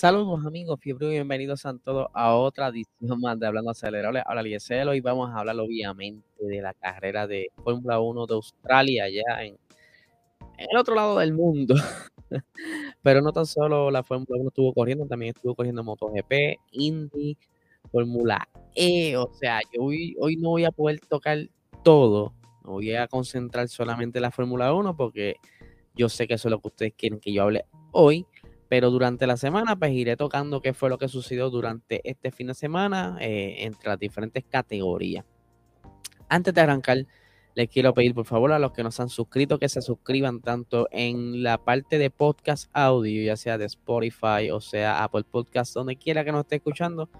Saludos amigos, fiebre y bienvenidos a todos a otra edición más de Hablando Acelerable. Ahora Lieselo y vamos a hablar obviamente de la carrera de Fórmula 1 de Australia, allá en, el otro lado del mundo. Pero no tan solo la Fórmula 1 estuvo corriendo, también estuvo corriendo MotoGP, Indy, Fórmula E. O sea, yo hoy, hoy no voy a poder tocar todo, voy a concentrar solamente en la Fórmula 1 porque yo sé que eso es lo que ustedes quieren que yo hable hoy. Pero durante la semana, pues iré tocando qué fue lo que sucedió durante este fin de semana eh, entre las diferentes categorías. Antes de arrancar, les quiero pedir por favor a los que nos han suscrito que se suscriban tanto en la parte de podcast audio, ya sea de Spotify o sea Apple Podcast, donde quiera que nos esté escuchando,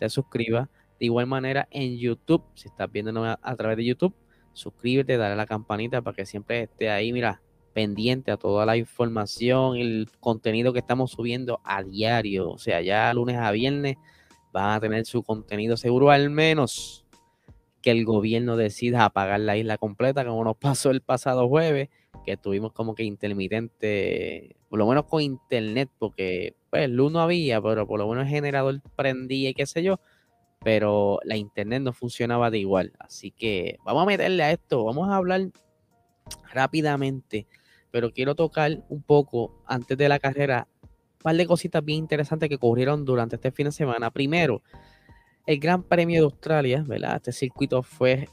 te suscriba. De igual manera en YouTube, si estás viendo a través de YouTube, suscríbete, dale a la campanita para que siempre esté ahí, mira, pendiente a toda la información, el contenido que estamos subiendo a diario. O sea, ya lunes a viernes van a tener su contenido seguro, al menos que el gobierno decida apagar la isla completa, como nos pasó el pasado jueves, que tuvimos como que intermitente, por lo menos con internet, porque pues luz no había, pero por lo menos el generador prendía y qué sé yo, pero la internet no funcionaba de igual. Así que vamos a meterle a esto, vamos a hablar rápidamente pero quiero tocar un poco antes de la carrera un par de cositas bien interesantes que ocurrieron durante este fin de semana. Primero, el Gran Premio de Australia, ¿verdad? Este circuito fue,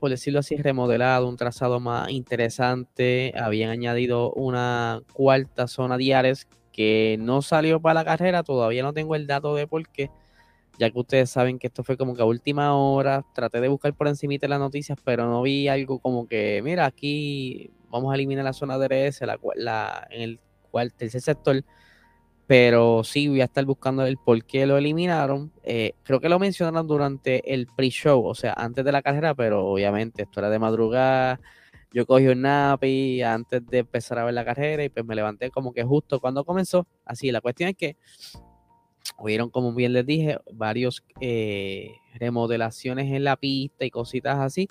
por decirlo así, remodelado, un trazado más interesante. Habían añadido una cuarta zona diares que no salió para la carrera. Todavía no tengo el dato de por qué ya que ustedes saben que esto fue como que a última hora, traté de buscar por encima de las noticias, pero no vi algo como que, mira, aquí vamos a eliminar la zona DRS, la, la, en el cual tercer sector, pero sí voy a estar buscando el por qué lo eliminaron. Eh, creo que lo mencionaron durante el pre-show, o sea, antes de la carrera, pero obviamente esto era de madrugada. Yo cogí un napi antes de empezar a ver la carrera y pues me levanté como que justo cuando comenzó. Así, la cuestión es que hubieron, como bien les dije, varios eh, remodelaciones en la pista y cositas así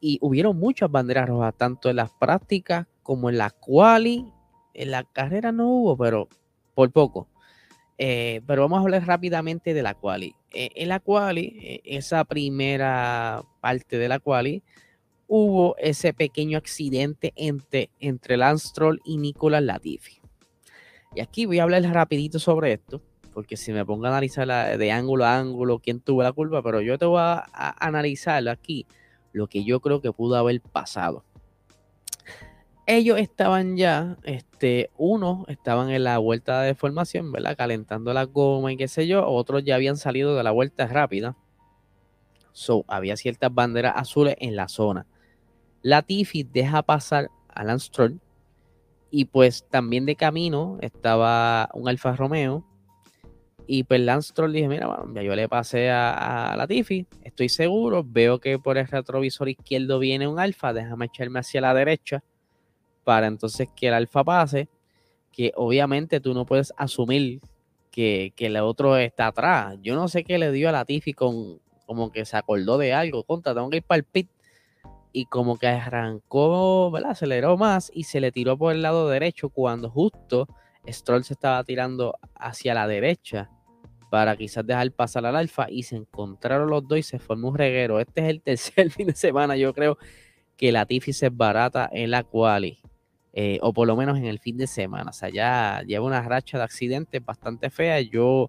y hubieron muchas banderas rojas, tanto en las prácticas como en la quali. En la carrera no hubo, pero por poco. Eh, pero vamos a hablar rápidamente de la quali. Eh, en la quali, eh, esa primera parte de la quali, hubo ese pequeño accidente entre, entre Lance Stroll y Nicolas Latifi. Y aquí voy a hablar rapidito sobre esto, porque si me pongo a analizar de ángulo a ángulo quién tuvo la culpa, pero yo te voy a analizarlo aquí lo que yo creo que pudo haber pasado. Ellos estaban ya, este, unos estaban en la vuelta de formación, ¿verdad? Calentando la goma y qué sé yo, otros ya habían salido de la vuelta rápida. So, había ciertas banderas azules en la zona. Latifi deja pasar a Lance Stroll y pues también de camino estaba un Alfa Romeo y pues Lance Stroll dije, mira, ya yo le pasé a, a Latifi, estoy seguro, veo que por el retrovisor izquierdo viene un alfa, déjame echarme hacia la derecha para entonces que el alfa pase, que obviamente tú no puedes asumir que, el otro está atrás. Yo no sé qué le dio a Latifi con como que se acordó de algo, contra, tengo que ir para el pit y como que arrancó, ¿verdad? Aceleró más y se le tiró por el lado derecho cuando justo Stroll se estaba tirando hacia la derecha para quizás dejar pasar al alfa y se encontraron los dos y se formó un reguero. Este es el tercer fin de semana, yo creo que la Tiffy se barata en la quali, eh, o por lo menos en el fin de semana. O sea, ya lleva una racha de accidentes bastante fea. Yo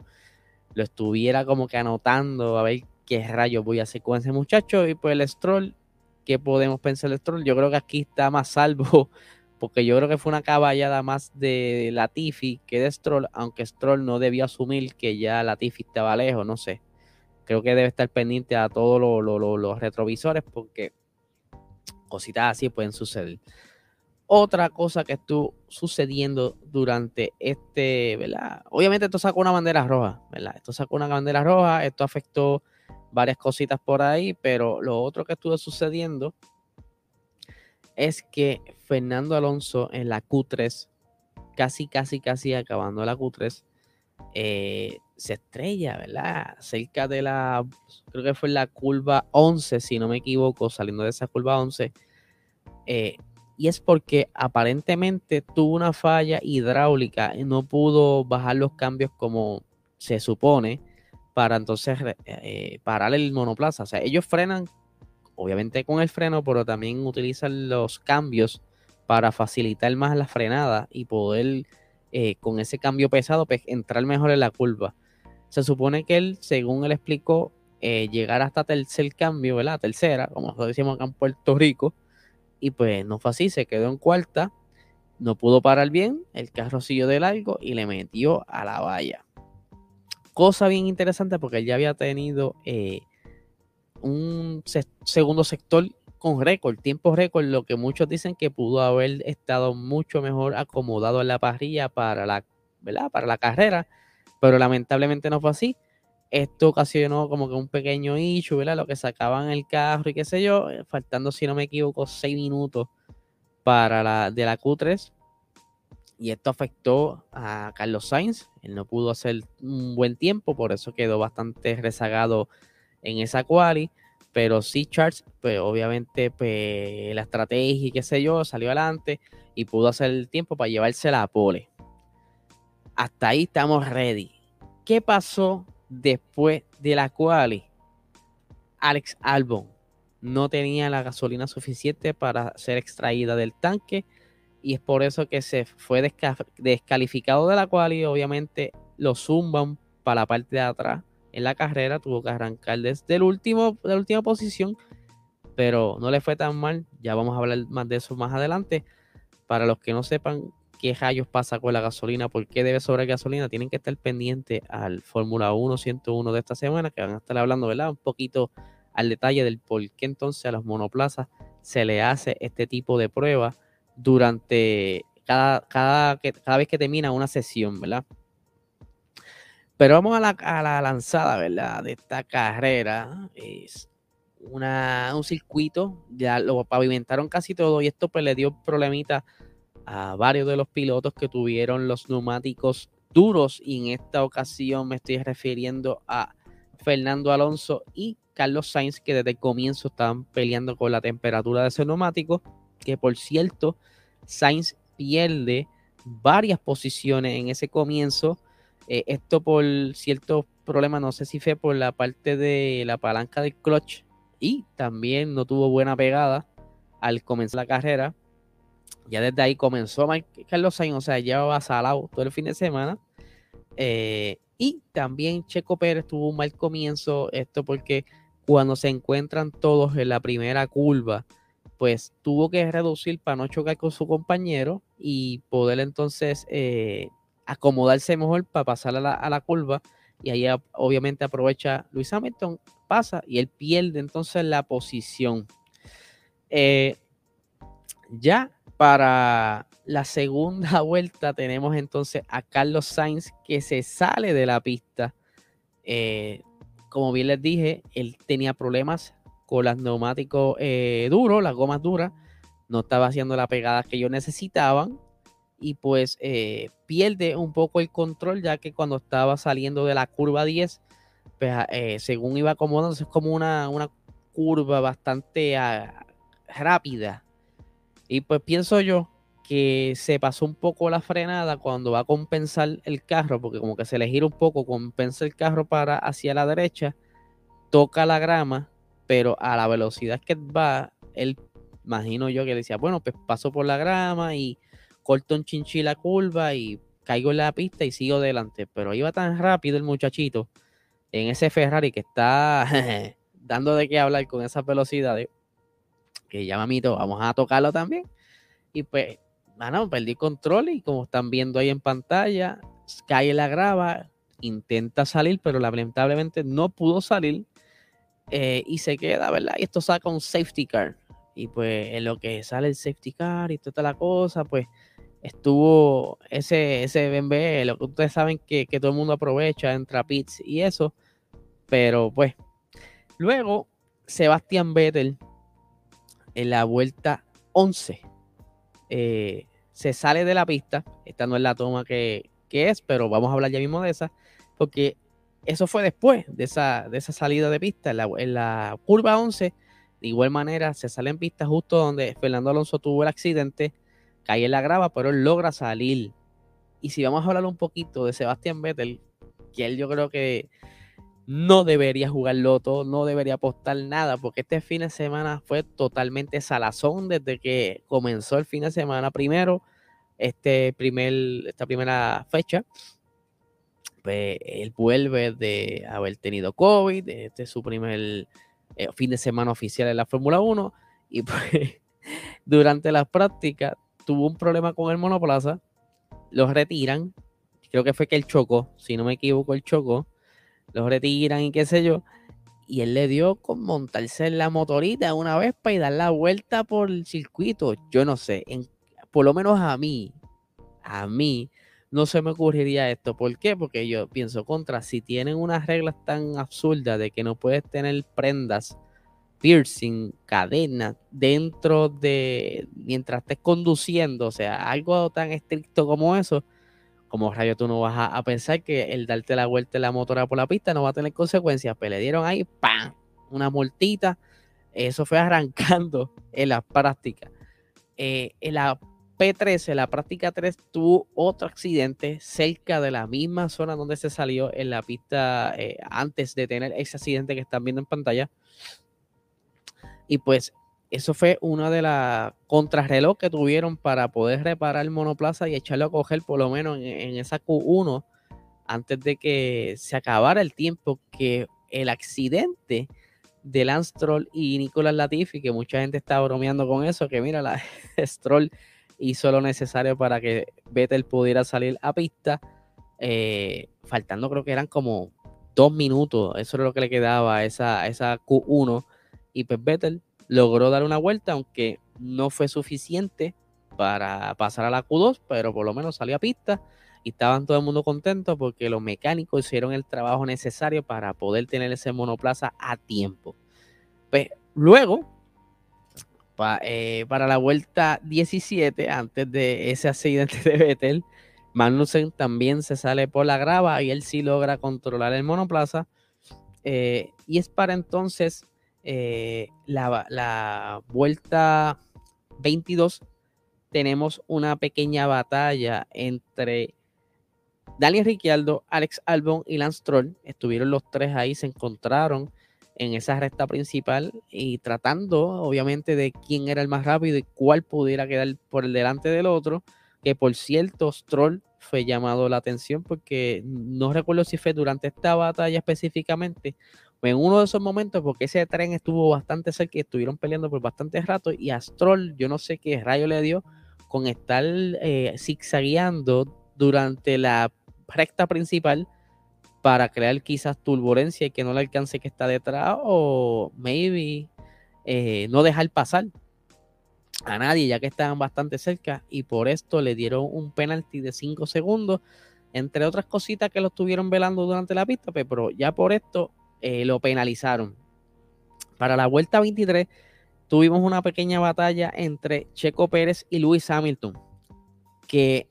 lo estuviera como que anotando a ver qué rayos voy a hacer con ese muchacho. Y pues el Stroll, ¿qué podemos pensar del Stroll? Yo creo que aquí está más salvo porque yo creo que fue una caballada más de Latifi que de Stroll, aunque Stroll no debió asumir que ya Latifi estaba lejos, no sé. Creo que debe estar pendiente a todos los retrovisores porque cositas así pueden suceder. Otra cosa que estuvo sucediendo durante este, ¿verdad? Obviamente esto sacó una bandera roja, ¿verdad? Esto sacó una bandera roja, esto afectó varias cositas por ahí, pero lo otro que estuvo sucediendo es que Fernando Alonso en la Q3, casi, casi, casi acabando la Q3, eh, se estrella, ¿verdad? Cerca de la, creo que fue la curva 11, si no me equivoco, saliendo de esa curva 11, eh, y es porque aparentemente tuvo una falla hidráulica y no pudo bajar los cambios como se supone para entonces eh, parar el monoplaza. O sea, ellos frenan obviamente con el freno, pero también utilizan los cambios para facilitar más la frenada y poder eh, con ese cambio pesado pues, entrar mejor en la curva. Se supone que él, según él explicó, eh, llegar hasta tercer cambio, ¿verdad? Tercera, como decimos acá en Puerto Rico, y pues no fue así, se quedó en cuarta, no pudo parar bien, el carro siguió de largo y le metió a la valla. Cosa bien interesante porque él ya había tenido eh, un segundo sector con récord, tiempo récord, lo que muchos dicen que pudo haber estado mucho mejor acomodado en la parrilla para la, ¿verdad? Para la carrera, pero lamentablemente no fue así. Esto ocasionó como que un pequeño issue, ¿verdad? Lo que sacaban el carro y qué sé yo, eh, faltando, si no me equivoco, seis minutos para la de la Q3. Y esto afectó a Carlos Sainz. Él no pudo hacer un buen tiempo, por eso quedó bastante rezagado en esa quali. Pero sí, Charles, pues obviamente pues, la estrategia y qué sé yo, salió adelante y pudo hacer el tiempo para llevarse la pole. Hasta ahí estamos ready. ¿Qué pasó después de la quali? Alex Albon no tenía la gasolina suficiente para ser extraída del tanque y es por eso que se fue descalificado de la quali. Obviamente lo zumban para la parte de atrás en la carrera, tuvo que arrancar desde el último, la última posición, pero no le fue tan mal. Ya vamos a hablar más de eso más adelante. Para los que no sepan qué rayos pasa con la gasolina, por qué debe sobrar gasolina, tienen que estar pendientes al Fórmula 1 101 de esta semana, que van a estar hablando, ¿verdad? Un poquito al detalle del por qué entonces a los monoplazas se le hace este tipo de prueba durante cada, cada, cada vez que termina una sesión, ¿verdad? Pero vamos a la, lanzada, ¿verdad? De esta carrera. Es una, un circuito, ya lo pavimentaron casi todo y esto pues le dio problemita a varios de los pilotos que tuvieron los neumáticos duros y en esta ocasión me estoy refiriendo a Fernando Alonso y Carlos Sainz que desde el comienzo estaban peleando con la temperatura de ese neumático que por cierto Sainz pierde varias posiciones en ese comienzo eh, esto por ciertos problemas, no sé si fue por la parte de la palanca del clutch y también no tuvo buena pegada al comenzar la carrera. Ya desde ahí comenzó Carlos Sainz, o sea, llevaba salado todo el fin de semana. Eh, y también Checo Pérez tuvo un mal comienzo, esto porque cuando se encuentran todos en la primera curva, pues tuvo que reducir para no chocar con su compañero y poder entonces eh, acomodarse mejor para pasar a la, curva. Y ahí obviamente aprovecha Luis Hamilton, pasa y él pierde entonces la posición. Eh, ya para la segunda vuelta tenemos entonces a Carlos Sainz que se sale de la pista. Eh, como bien les dije, él tenía problemas con los neumáticos eh, duros, las gomas duras. No estaba haciendo la pegada que ellos necesitaban y pues eh, pierde un poco el control ya que cuando estaba saliendo de la curva 10, pues, ah, eh, según iba acomodándose es como una, una curva bastante ah, rápida. Y pues pienso yo que se pasó un poco la frenada cuando va a compensar el carro, porque como que se le gira un poco, compensa el carro para hacia la derecha, toca la grama, pero a la velocidad que va, él imagino yo que decía, bueno, pues paso por la grama y corto un chinchín la curva y caigo en la pista y sigo adelante. Pero iba tan rápido el muchachito en ese Ferrari que está dando de qué hablar con esas velocidades que ya mamito, vamos a tocarlo también. Y pues, bueno, perdí control y como están viendo ahí en pantalla, cae la grava, intenta salir, pero lamentablemente no pudo salir eh, y se queda, ¿verdad? Y esto saca un safety car. Y pues en lo que sale el safety car y toda la cosa, pues estuvo ese, ese BMB, lo que ustedes saben que, todo el mundo aprovecha, entra pits y eso, pero pues luego Sebastián Vettel en la vuelta 11 eh, se sale de la pista, esta no es la toma que, es, pero vamos a hablar ya mismo de esa, porque eso fue después de esa, de esa salida de pista, en la, en la curva 11, De igual manera, se sale en pista justo donde Fernando Alonso tuvo el accidente, cae en la grava, pero logra salir. Y si vamos a hablar un poquito de Sebastián Vettel, que él yo creo que no debería jugar loto, no debería apostar nada, porque este fin de semana fue totalmente salazón desde que comenzó el fin de semana primero, este primer, esta primera fecha. Pues él vuelve de haber tenido COVID, este es su primer eh, fin de semana oficial en la Fórmula 1, y pues durante las prácticas tuvo un problema con el monoplaza, los retiran, creo que fue que él chocó, si no me equivoco, él chocó los retiran y qué sé yo. Y él le dio con montarse en la motorita una vez para dar la vuelta por el circuito. Yo no sé, por lo menos a mí, a mí no se me ocurriría esto. ¿Por qué? Porque yo pienso contra, si tienen unas reglas tan absurdas de que no puedes tener prendas, piercing, cadenas dentro de, mientras estés conduciendo, o sea, algo tan estricto como eso, como rayo tú no vas a, pensar que el darte la vuelta en la motora por la pista no va a tener consecuencias. Pero pues le dieron ahí, ¡pam! Una multita. Eso fue arrancando en la práctica. Eh, en la P13, la práctica 3, tuvo otro accidente cerca de la misma zona donde se salió en la pista eh, antes de tener ese accidente que están viendo en pantalla. Y pues eso fue una de las contrarreloj que tuvieron para poder reparar el monoplaza y echarlo a coger por lo menos en, esa Q1 antes de que se acabara el tiempo que el accidente de Lance Stroll y Nicolás Latifi, que mucha gente está bromeando con eso, que mira, la Stroll hizo lo necesario para que Vettel pudiera salir a pista, eh, faltando creo que eran como dos minutos, eso es lo que le quedaba a esa, esa Q1, y pues Vettel logró dar una vuelta, aunque no fue suficiente para pasar a la Q2, pero por lo menos salió a pista y estaban todo el mundo contento porque los mecánicos hicieron el trabajo necesario para poder tener ese monoplaza a tiempo. Pues luego, eh, para la vuelta 17, antes de ese accidente de Vettel, Magnussen también se sale por la grava y él sí logra controlar el monoplaza. Eh, y es para entonces eh, la, vuelta 22 tenemos una pequeña batalla entre Daniel Ricciardo, Alex Albon y Lance Troll. Estuvieron los tres ahí, se encontraron en esa recta principal y tratando obviamente de quién era el más rápido y cuál pudiera quedar por el delante del otro. Que por cierto, Stroll fue llamado la atención porque no recuerdo si fue durante esta batalla específicamente en uno de esos momentos, porque ese tren estuvo bastante cerca y estuvieron peleando por bastante rato, y Astrol, yo no sé qué rayo le dio con estar eh, zigzagueando durante la recta principal para crear quizás turbulencia y que no le alcance que está detrás, o maybe eh, no dejar pasar a nadie, ya que estaban bastante cerca, y por esto le dieron un penalti de 5 segundos, entre otras cositas que lo estuvieron velando durante la pista, pero ya por esto eh, lo penalizaron. Para la vuelta 23 tuvimos una pequeña batalla entre Checo Pérez y Luis Hamilton, que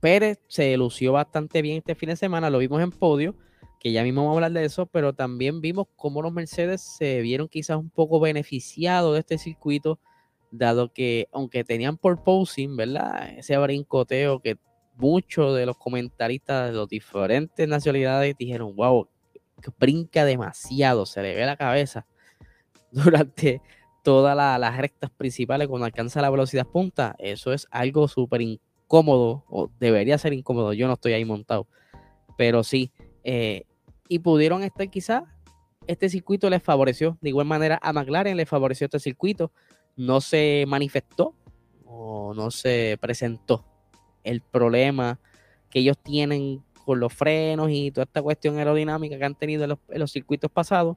Pérez se lució bastante bien este fin de semana, lo vimos en podio, que ya mismo vamos a hablar de eso, pero también vimos cómo los Mercedes se vieron quizás un poco beneficiados de este circuito, dado que aunque tenían por posing, ¿verdad? Ese brincoteo que muchos de los comentaristas de las diferentes nacionalidades dijeron, wow, brinca demasiado, se le ve la cabeza durante todas las rectas principales cuando alcanza la velocidad punta. Eso es algo súper incómodo, o debería ser incómodo. Yo no estoy ahí montado, pero sí. Eh, y pudieron estar quizás, este circuito les favoreció. De igual manera, a McLaren le favoreció este circuito. No se manifestó o no se presentó el problema que ellos tienen con los frenos y toda esta cuestión aerodinámica que han tenido en los, circuitos pasados,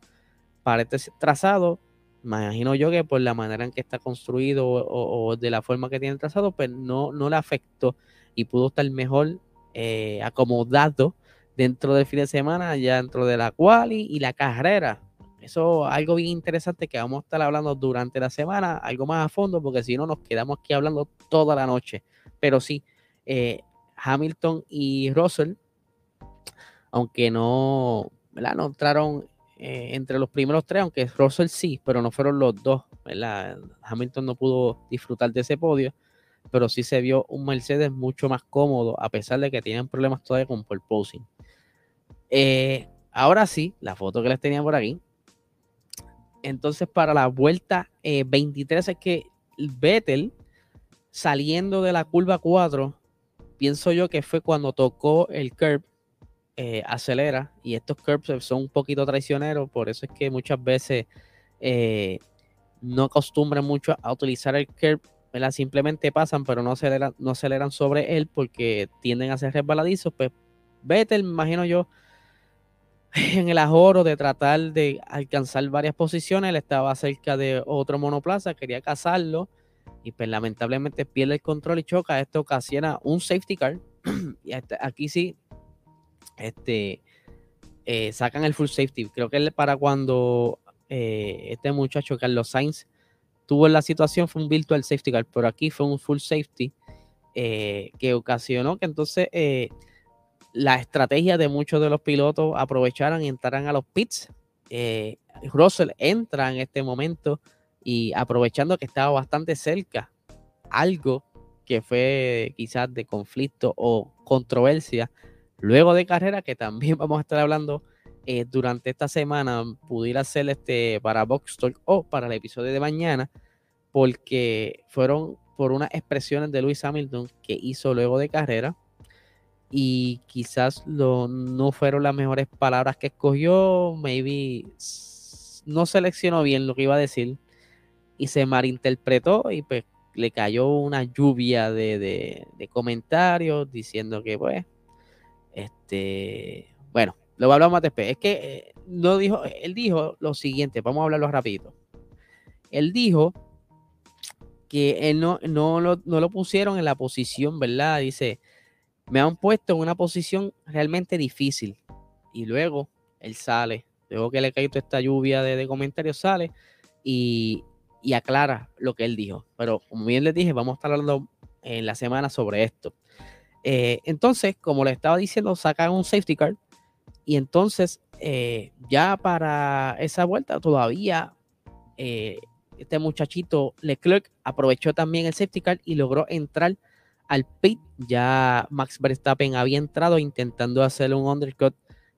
para este trazado, me imagino yo que por la manera en que está construido o, de la forma que tiene el trazado, pues no, no le afectó y pudo estar mejor eh, acomodado dentro del fin de semana, ya dentro de la quali y la carrera. Eso es algo bien interesante que vamos a estar hablando durante la semana, algo más a fondo, porque si no nos quedamos aquí hablando toda la noche. Pero sí, eh, Hamilton y Russell aunque no, no entraron eh, entre los primeros tres, aunque Russell sí, pero no fueron los dos, ¿verdad? Hamilton no pudo disfrutar de ese podio, pero sí se vio un Mercedes mucho más cómodo, a pesar de que tienen problemas todavía con pole posing. Eh, ahora sí, la foto que les tenía por aquí. Entonces, para la vuelta 23 es que Vettel, saliendo de la curva 4, pienso yo que fue cuando tocó el curb eh, acelera y estos curbs son un poquito traicioneros, por eso es que muchas veces eh, no acostumbran mucho a utilizar el curb, simplemente pasan pero no aceleran, no aceleran sobre él porque tienden a ser resbaladizos, pues Vettel, me imagino yo, en el ajoro de tratar de alcanzar varias posiciones, él estaba cerca de otro monoplaza, quería cazarlo y pues lamentablemente pierde el control y choca, esto ocasiona un safety car y aquí sí este, eh, sacan el full safety. Creo que para cuando eh, este muchacho Carlos Sainz tuvo la situación fue un virtual safety car, pero aquí fue un full safety eh, que ocasionó que entonces la estrategia de muchos de los pilotos aprovecharan y entraran a los pits. Russell entra en este momento y aprovechando que estaba bastante cerca, algo que fue quizás de conflicto o controversia luego de carrera, que también vamos a estar hablando eh, durante esta semana, pudiera ser este para Box Talk o para el episodio de mañana, porque fueron por unas expresiones de Lewis Hamilton que hizo luego de carrera y quizás no fueron las mejores palabras que escogió, maybe no seleccionó bien lo que iba a decir y se malinterpretó y pues le cayó una lluvia de, de comentarios diciendo que pues este, bueno, lo hablamos más después. Es que eh, no dijo, él dijo lo siguiente, vamos a hablarlo rapidito. Él dijo que él no, no, lo, no lo pusieron en la posición, ¿verdad? Dice, me han puesto en una posición realmente difícil. Y luego él sale, luego que le cae toda esta lluvia de, de comentarios, sale y, y, aclara lo que él dijo. Pero como bien les dije, vamos a estar hablando en la semana sobre esto. Eh, entonces, como le estaba diciendo, sacan un safety car y entonces eh, ya para esa vuelta todavía eh, este muchachito Leclerc aprovechó también el safety car y logró entrar al pit. Ya Max Verstappen había entrado intentando hacer un undercut,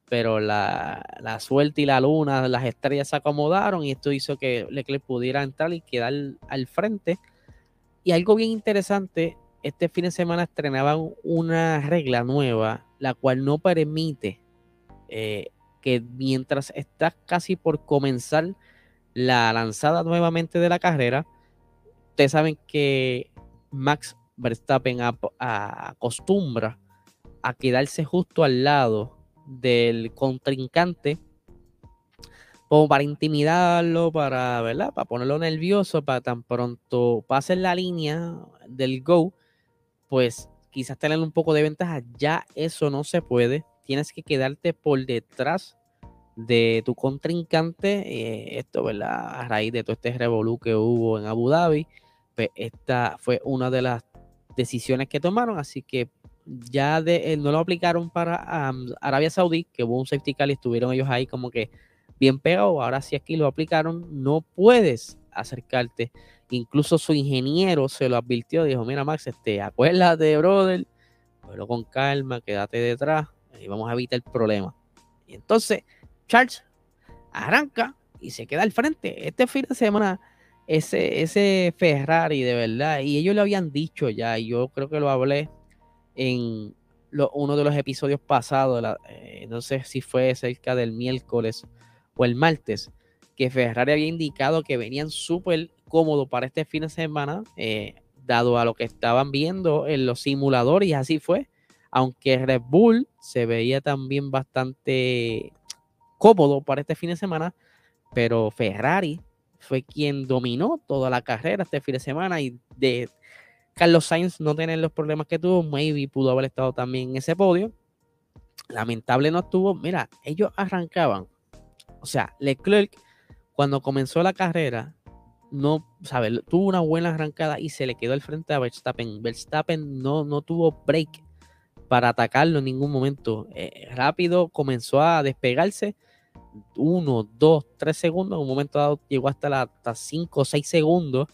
pero la, la suerte y la luna, las estrellas se acomodaron y esto hizo que Leclerc pudiera entrar y quedar al frente. Y algo bien interesante este fin de semana estrenaban una regla nueva, la cual no permite eh, que mientras estás casi por comenzar la lanzada nuevamente de la carrera, ustedes saben que Max Verstappen acostumbra a quedarse justo al lado del contrincante como para intimidarlo, para, ¿verdad? Para ponerlo nervioso, para tan pronto pase la línea del go, pues quizás tener un poco de ventaja. Ya eso no se puede. Tienes que quedarte por detrás de tu contrincante. Eh, esto, ¿verdad? A raíz de todo este revolú que hubo en Abu Dhabi, pues esta fue una de las decisiones que tomaron. Así que ya de, eh, no lo aplicaron para Arabia Saudí, que hubo un safety car y estuvieron ellos ahí como que bien pegados. Ahora sí aquí lo aplicaron. No puedes acercarte Incluso su ingeniero se lo advirtió, dijo, mira Max, este, acuérdate, brother, pero con calma, quédate detrás y vamos a evitar el problema. Y entonces Charles arranca y se queda al frente. Este fin de semana, ese, ese Ferrari de verdad, y ellos lo habían dicho ya, y yo creo que lo hablé en uno de los episodios pasados, eh, no sé si fue cerca del miércoles o el martes, que Ferrari había indicado que venían súper cómodo para este fin de semana, eh, dado a lo que estaban viendo en los simuladores, y así fue. Aunque Red Bull se veía también bastante cómodo para este fin de semana, pero Ferrari fue quien dominó toda la carrera este fin de semana y de Carlos Sainz no tener los problemas que tuvo, maybe pudo haber estado también en ese podio. Lamentable no estuvo. Mira, ellos arrancaban. O sea, Leclerc, cuando comenzó la carrera, no, sabe, tuvo una buena arrancada y se le quedó al frente a Verstappen. Verstappen no, no tuvo break para atacarlo en ningún momento. Eh, rápido comenzó a despegarse, 1, 2, 3 segundos. En un momento dado llegó hasta, hasta 5 o 6 segundos.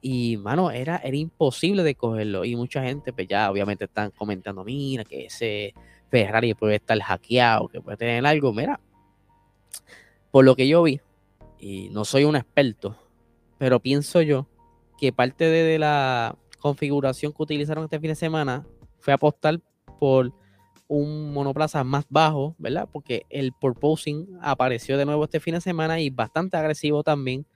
Y, mano, era, era imposible de cogerlo. Y mucha gente, pues ya obviamente están comentando, mira, que ese Ferrari puede estar hackeado, que puede tener algo. Mira, por lo que yo vi, y no soy un experto, pero pienso yo que parte de, la configuración que utilizaron este fin de semana fue apostar por un monoplaza más bajo, ¿verdad? Porque el purposing apareció de nuevo este fin de semana y bastante agresivo también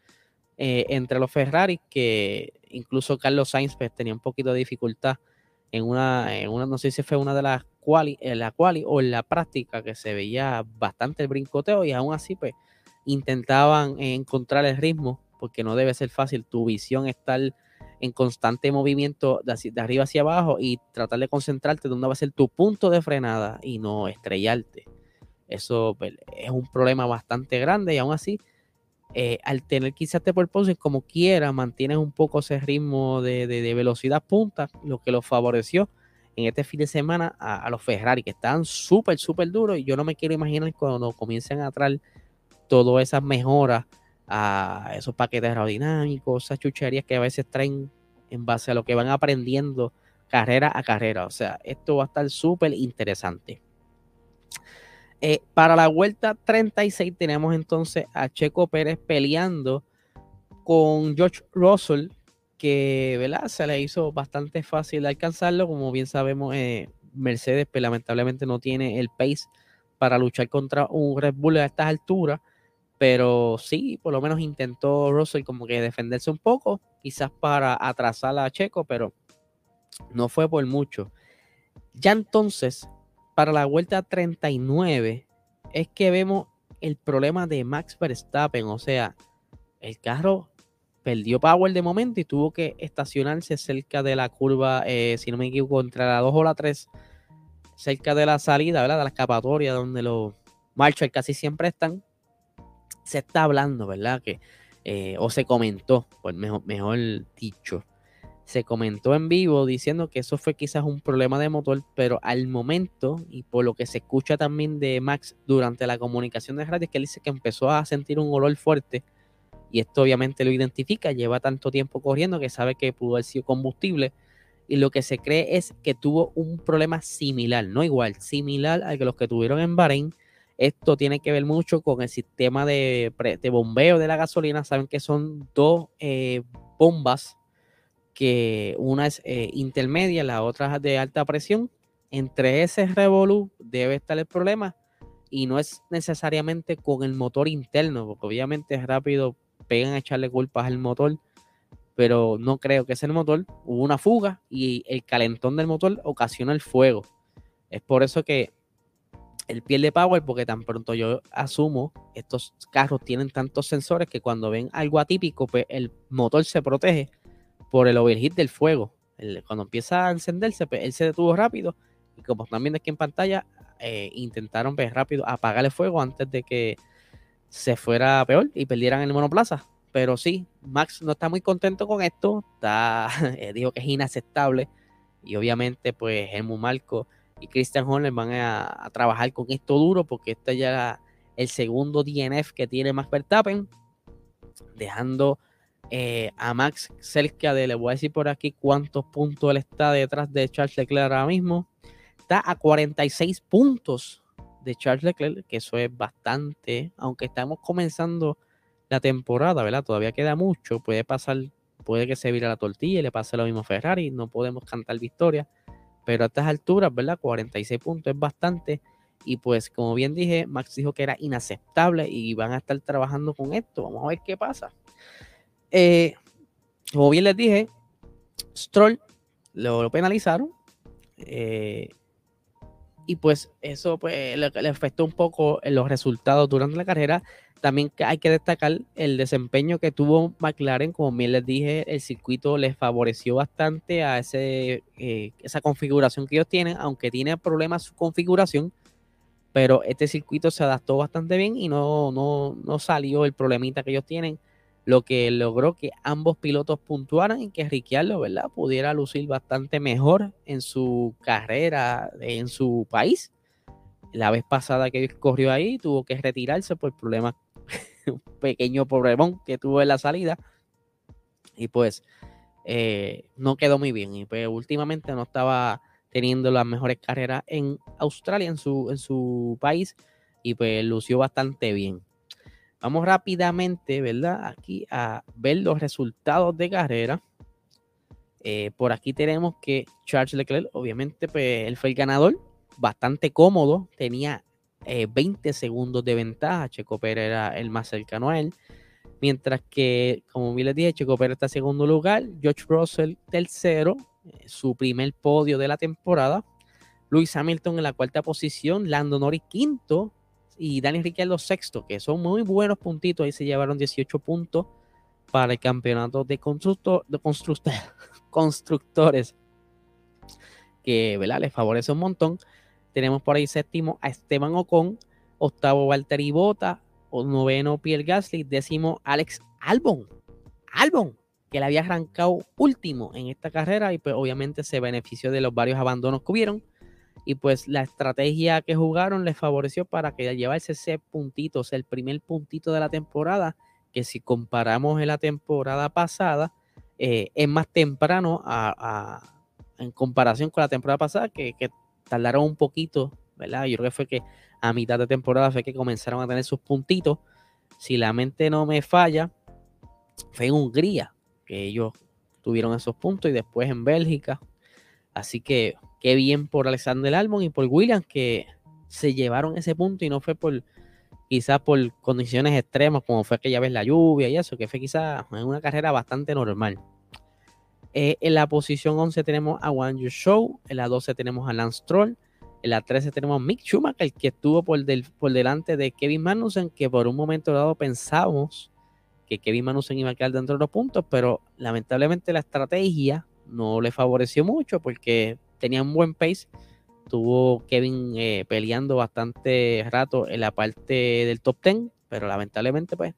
eh, entre los Ferrari, que incluso Carlos Sainz pues, tenía un poquito de dificultad en una, en una, no sé si fue una de las quali, en la quali o en la práctica que se veía bastante el brincoteo y aún así pues intentaban encontrar el ritmo porque no debe ser fácil tu visión estar en constante movimiento de, arriba hacia abajo y tratar de concentrarte donde va a ser tu punto de frenada y no estrellarte. Eso pues, es un problema bastante grande y aún así, eh, al tener quizás este purpose, como quiera, mantienes un poco ese ritmo de, velocidad punta, lo que lo favoreció en este fin de semana a, a los Ferrari, que están súper, súper duros y yo no me quiero imaginar cuando comiencen a traer todas esas mejoras a esos paquetes aerodinámicos, esas chucherías que a veces traen en base a lo que van aprendiendo carrera a carrera. O sea, esto va a estar súper interesante. Eh, para la vuelta 36 tenemos entonces a Checo Pérez peleando con George Russell, que ¿verdad? se le hizo bastante fácil alcanzarlo. Como bien sabemos, eh, Mercedes pues, lamentablemente no tiene el pace para luchar contra un Red Bull a estas alturas. Pero sí, por lo menos intentó Russell como que defenderse un poco, quizás para atrasar a Checo, pero no fue por mucho. Ya entonces, para la vuelta 39, es que vemos el problema de Max Verstappen. O sea, el carro perdió power de momento y tuvo que estacionarse cerca de la curva, eh, si no me equivoco, entre la 2 o la 3, cerca de la salida, ¿verdad? De la escapatoria, donde los Marshall casi siempre están se está hablando, ¿verdad? Que, eh, o se comentó, pues mejor, mejor dicho, se comentó en vivo diciendo que eso fue quizás un problema de motor, pero al momento, y por lo que se escucha también de Max durante la comunicación de radio, es que él dice que empezó a sentir un olor fuerte, y esto obviamente lo identifica, lleva tanto tiempo corriendo que sabe que pudo haber sido combustible, y lo que se cree es que tuvo un problema similar, no igual, similar al que los que tuvieron en Bahrein, esto tiene que ver mucho con el sistema de, bombeo de la gasolina. Saben que son dos eh, bombas, que una es eh, intermedia, la otra es de alta presión. Entre ese revolú debe estar el problema y no es necesariamente con el motor interno, porque obviamente es rápido, pegan a echarle culpas al motor, pero no creo que sea el motor. Hubo una fuga y el calentón del motor ocasiona el fuego. Es por eso que el pierde power porque tan pronto yo asumo, estos carros tienen tantos sensores que cuando ven algo atípico, pues el motor se protege por el overheat del fuego. cuando empieza a encenderse, pues él se detuvo rápido y como están viendo aquí en pantalla, eh, intentaron pues, rápido apagar el fuego antes de que se fuera peor y perdieran el monoplaza. Pero sí, Max no está muy contento con esto, está, eh, dijo que es inaceptable y obviamente pues Helmut Marco y Christian Horner van a, trabajar con esto duro porque este ya era el segundo DNF que tiene Max Verstappen, dejando eh, a Max cerca de, le voy a decir por aquí cuántos puntos él está detrás de Charles Leclerc ahora mismo. Está a 46 puntos de Charles Leclerc, que eso es bastante, aunque estamos comenzando la temporada, ¿verdad? Todavía queda mucho, puede pasar, puede que se vire la tortilla y le pase lo mismo a Ferrari, no podemos cantar victoria pero a estas alturas, ¿verdad? 46 puntos es bastante. Y pues, como bien dije, Max dijo que era inaceptable y van a estar trabajando con esto. Vamos a ver qué pasa. Eh, como bien les dije, Stroll lo, penalizaron. Eh, y pues eso pues, le, le, afectó un poco en los resultados durante la carrera. También hay que destacar el desempeño que tuvo McLaren, como bien les dije, el circuito les favoreció bastante a ese, eh, esa configuración que ellos tienen, aunque tiene problemas su configuración, pero este circuito se adaptó bastante bien y no, no, no salió el problemita que ellos tienen, lo que logró que ambos pilotos puntuaran y que Ricciardo, ¿verdad?, pudiera lucir bastante mejor en su carrera en su país la vez pasada que corrió ahí tuvo que retirarse por problemas, un pequeño problemón que tuvo en la salida. Y pues eh, no quedó muy bien. Y pues últimamente no estaba teniendo las mejores carreras en Australia, en su, en su país. Y pues lució bastante bien. Vamos rápidamente, ¿verdad? Aquí a ver los resultados de carrera. Eh, por aquí tenemos que Charles Leclerc, obviamente, pues él fue el ganador, bastante cómodo, tenía 20 eh, segundos de ventaja. Checo Pérez era el más cercano a él. Mientras que, como bien les dije, Checo Pérez está en segundo lugar, George Russell tercero, eh, su primer podio de la temporada. Luis Hamilton en la cuarta posición, Lando Norris quinto, y Daniel Ricciardo sexto, que son muy buenos puntitos. Ahí se llevaron 18 puntos para el campeonato de, constructor, de constructores, que les favorece un montón. Tenemos por ahí séptimo a Esteban Ocon, octavo Valtteri Bota, noveno Pierre Gasly, décimo Alex Albon. Albon, que le había arrancado último en esta carrera y pues obviamente se benefició de los varios abandonos que hubieron y pues la estrategia que jugaron les favoreció para que llevarse ese puntito, o sea, el primer puntito de la temporada, que si comparamos en la temporada pasada, eh, es más temprano en comparación con la temporada pasada, que, tardaron un poquito, ¿verdad? Yo creo que fue que a mitad de temporada fue que comenzaron a tener sus puntitos. Si la mente no me falla, fue en Hungría que ellos tuvieron esos puntos y después en Bélgica. Así que qué bien por Alexander Albon y por Williams que se llevaron ese punto y no fue por quizás por condiciones extremas como fue que ya ves la lluvia y eso, que fue quizás en una carrera bastante normal. Eh, en la posición 11 tenemos a Wang Show, en la 12 tenemos a Lance Troll, en la 13 tenemos a Mick Schumacher, que estuvo por, por delante de Kevin Magnussen, que por un momento dado pensamos que Kevin Magnussen iba a quedar dentro de los puntos, pero lamentablemente la estrategia no le favoreció mucho porque tenía un buen pace. Tuvo Kevin eh, peleando bastante rato en la parte del top 10, pero lamentablemente pues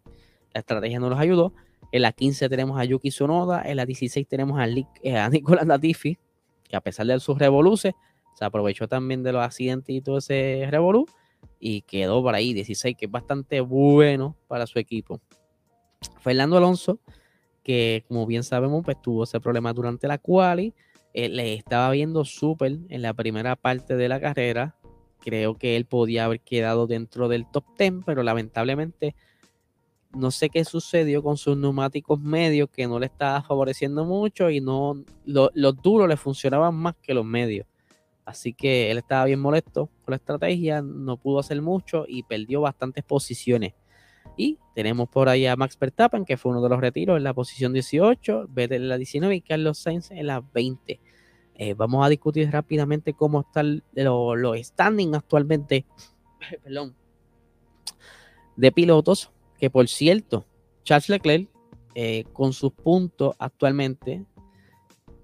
la estrategia no los ayudó. En la 15 tenemos a Yuki Tsunoda, en la 16 tenemos a, eh, a Nicolás Latifi, que a pesar de sus revoluces, se aprovechó también de los accidentes y todo ese revolú y quedó por ahí 16, que es bastante bueno para su equipo. Fernando Alonso, que como bien sabemos, pues tuvo ese problema durante la quali eh, le estaba viendo súper en la primera parte de la carrera. Creo que él podía haber quedado dentro del top 10, pero lamentablemente no sé qué sucedió con sus neumáticos medios que no le estaba favoreciendo mucho y no los duros le funcionaban más que los medios. Así que él estaba bien molesto con la estrategia, no pudo hacer mucho y perdió bastantes posiciones. Y tenemos por ahí a Max Verstappen, que fue uno de los retiros en la posición 18, Vettel en la 19 y Carlos Sainz en la 20. Eh, vamos a discutir rápidamente cómo están los standings actualmente de pilotos. Que por cierto, Charles Leclerc, eh, con sus puntos actualmente,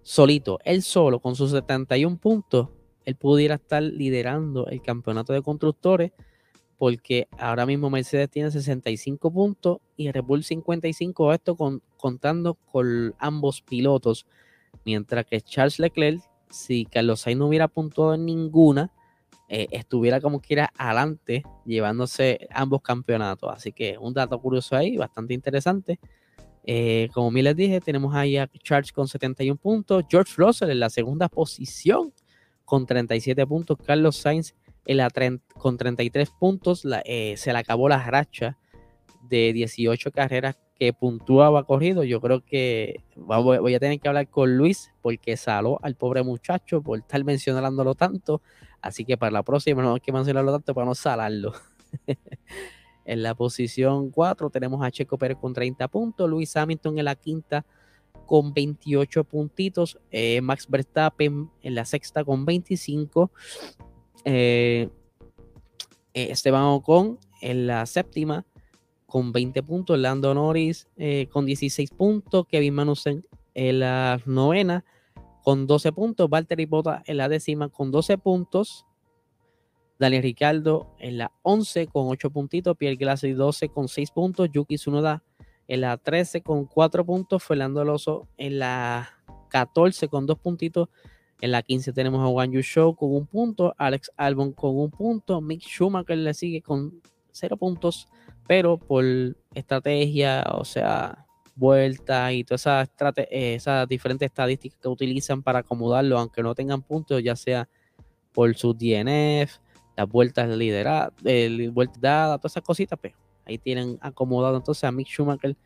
solito, él solo, con sus 71 puntos, él pudiera estar liderando el campeonato de constructores porque ahora mismo Mercedes tiene 65 puntos y Red Bull 55, esto contando con ambos pilotos, mientras que Charles Leclerc, si Carlos Sainz no hubiera puntuado en ninguna, eh, estuviera como quiera adelante llevándose ambos campeonatos. Así que un dato curioso ahí, bastante interesante. Eh, como me les dije, tenemos ahí a Charles con 71 puntos, George Russell en la segunda posición con 37 puntos, Carlos Sainz la con 33 puntos eh, se le acabó la racha de 18 carreras que puntuaba corrido. Yo creo que voy a tener que hablar con Luis porque saló al pobre muchacho por estar mencionándolo tanto. Así que para la próxima no hay que mencionarlo tanto para no salarlo. en la posición 4 tenemos a Checo Pérez con 30 puntos, Luis Hamilton en la quinta con 28 puntitos, eh, Max Verstappen en la sexta con 25, eh, eh, Esteban Ocon en la séptima con 20 puntos, Lando Norris con 16 puntos, Kevin Manusen en la novena con 12 puntos, Valtteri Bota en la décima con 12 puntos, Daniel Ricardo en la 11 con 8 puntitos, Pierre Gasly 12 con 6 puntos, Yuki Tsunoda en la 13 con 4 puntos, Fernando Alonso en la 14 con 2 puntitos, En la 15 tenemos a Juan Yu Show con un punto, Alex Albon con un punto, Mick Schumacher le sigue con cero puntos, pero por estrategia, o sea, vueltas y todas esas, eh, esas diferentes estadísticas que utilizan para acomodarlo, aunque no tengan puntos, ya sea por su DNF, las vueltas lideradas, vueltas dadas, todas esas cositas, pero pues, ahí tienen acomodado entonces a Mick Schumacher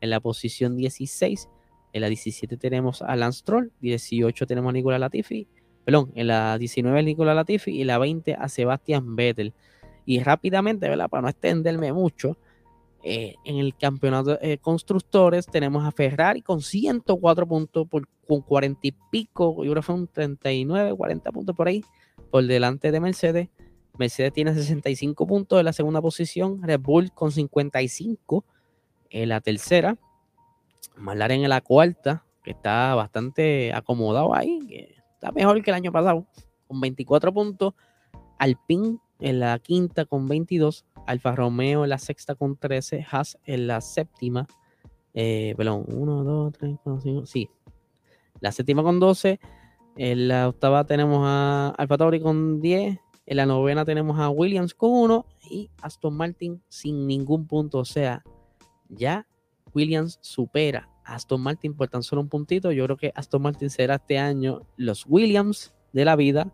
en la posición 16 en la 17 tenemos a Lance Troll, 18 tenemos a Nicolás Latifi, perdón, en la 19 a Nicolás Latifi y la 20 a Sebastián Vettel. Y rápidamente, ¿verdad? Para no extenderme mucho, eh, en el campeonato de constructores tenemos a Ferrari con 104 puntos con 40 y pico, yo creo que fue un 39, 40 puntos por ahí, por delante de Mercedes. Mercedes tiene 65 puntos en la segunda posición, Red Bull con 55 en la tercera, McLaren en la cuarta, que está bastante acomodado ahí, que está mejor que el año pasado, con 24 puntos. Alpine en la quinta con 22. Alfa Romeo en la sexta con 13. Haas en la séptima. Eh, perdón, 1, 2, 3, 4, 5. Sí. La séptima con 12. En la octava tenemos a Alfa Tauri con 10. En la novena tenemos a Williams con 1. Y Aston Martin sin ningún punto. O sea, ya Williams supera a Aston Martin por tan solo un puntito. Yo creo que Aston Martin será este año los Williams de la vida.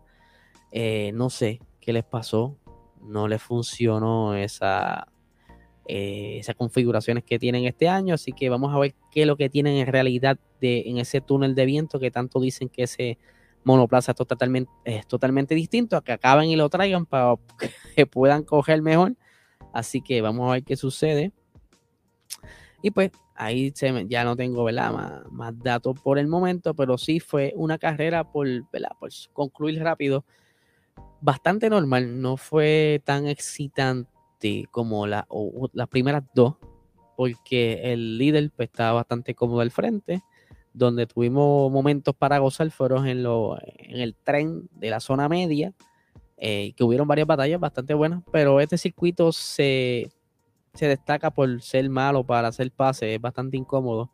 Eh, no sé qué les pasó. No les funcionó esa, eh, esas configuraciones que tienen este año. Así que vamos a ver qué es lo que tienen en realidad de, en ese túnel de viento que tanto dicen que ese monoplaza es totalmente, es totalmente distinto. A que acaben y lo traigan para que puedan coger mejor. Así que vamos a ver qué sucede. Y pues ahí se ya no tengo Más, datos por el momento, pero sí fue una carrera por, por concluir rápido, bastante normal. No fue tan excitante como la, las primeras dos, porque el líder pues, estaba bastante cómodo al frente. Donde tuvimos momentos para gozar fueron en, lo, en el tren de la zona media, eh, que hubieron varias batallas bastante buenas, pero este circuito se se destaca por ser malo para hacer pase, es bastante incómodo.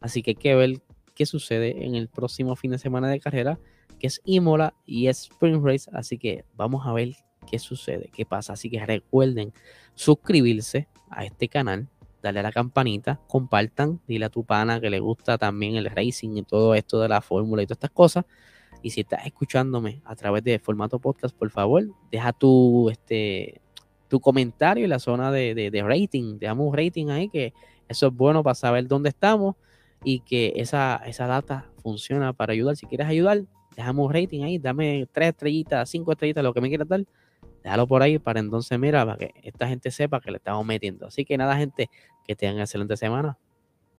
Así que hay que ver qué sucede en el próximo fin de semana de carrera, que es Imola y es Spring Race. Así que vamos a ver qué sucede, qué pasa. Así que recuerden suscribirse a este canal, darle a la campanita, compartan, dile a tu pana que le gusta también el racing y todo esto de la fórmula y todas estas cosas. Y si estás escuchándome a través de formato podcast, por favor, deja tu este, tu comentario en la zona de, de, rating. Dejamos un rating ahí, que eso es bueno para saber dónde estamos y que esa, esa data funciona para ayudar. Si quieres ayudar, dejamos un rating ahí, dame tres estrellitas, cinco estrellitas, lo que me quieras dar. Déjalo por ahí para entonces, mira, para que esta gente sepa que le estamos metiendo. Así que nada, gente, que tengan excelente semana.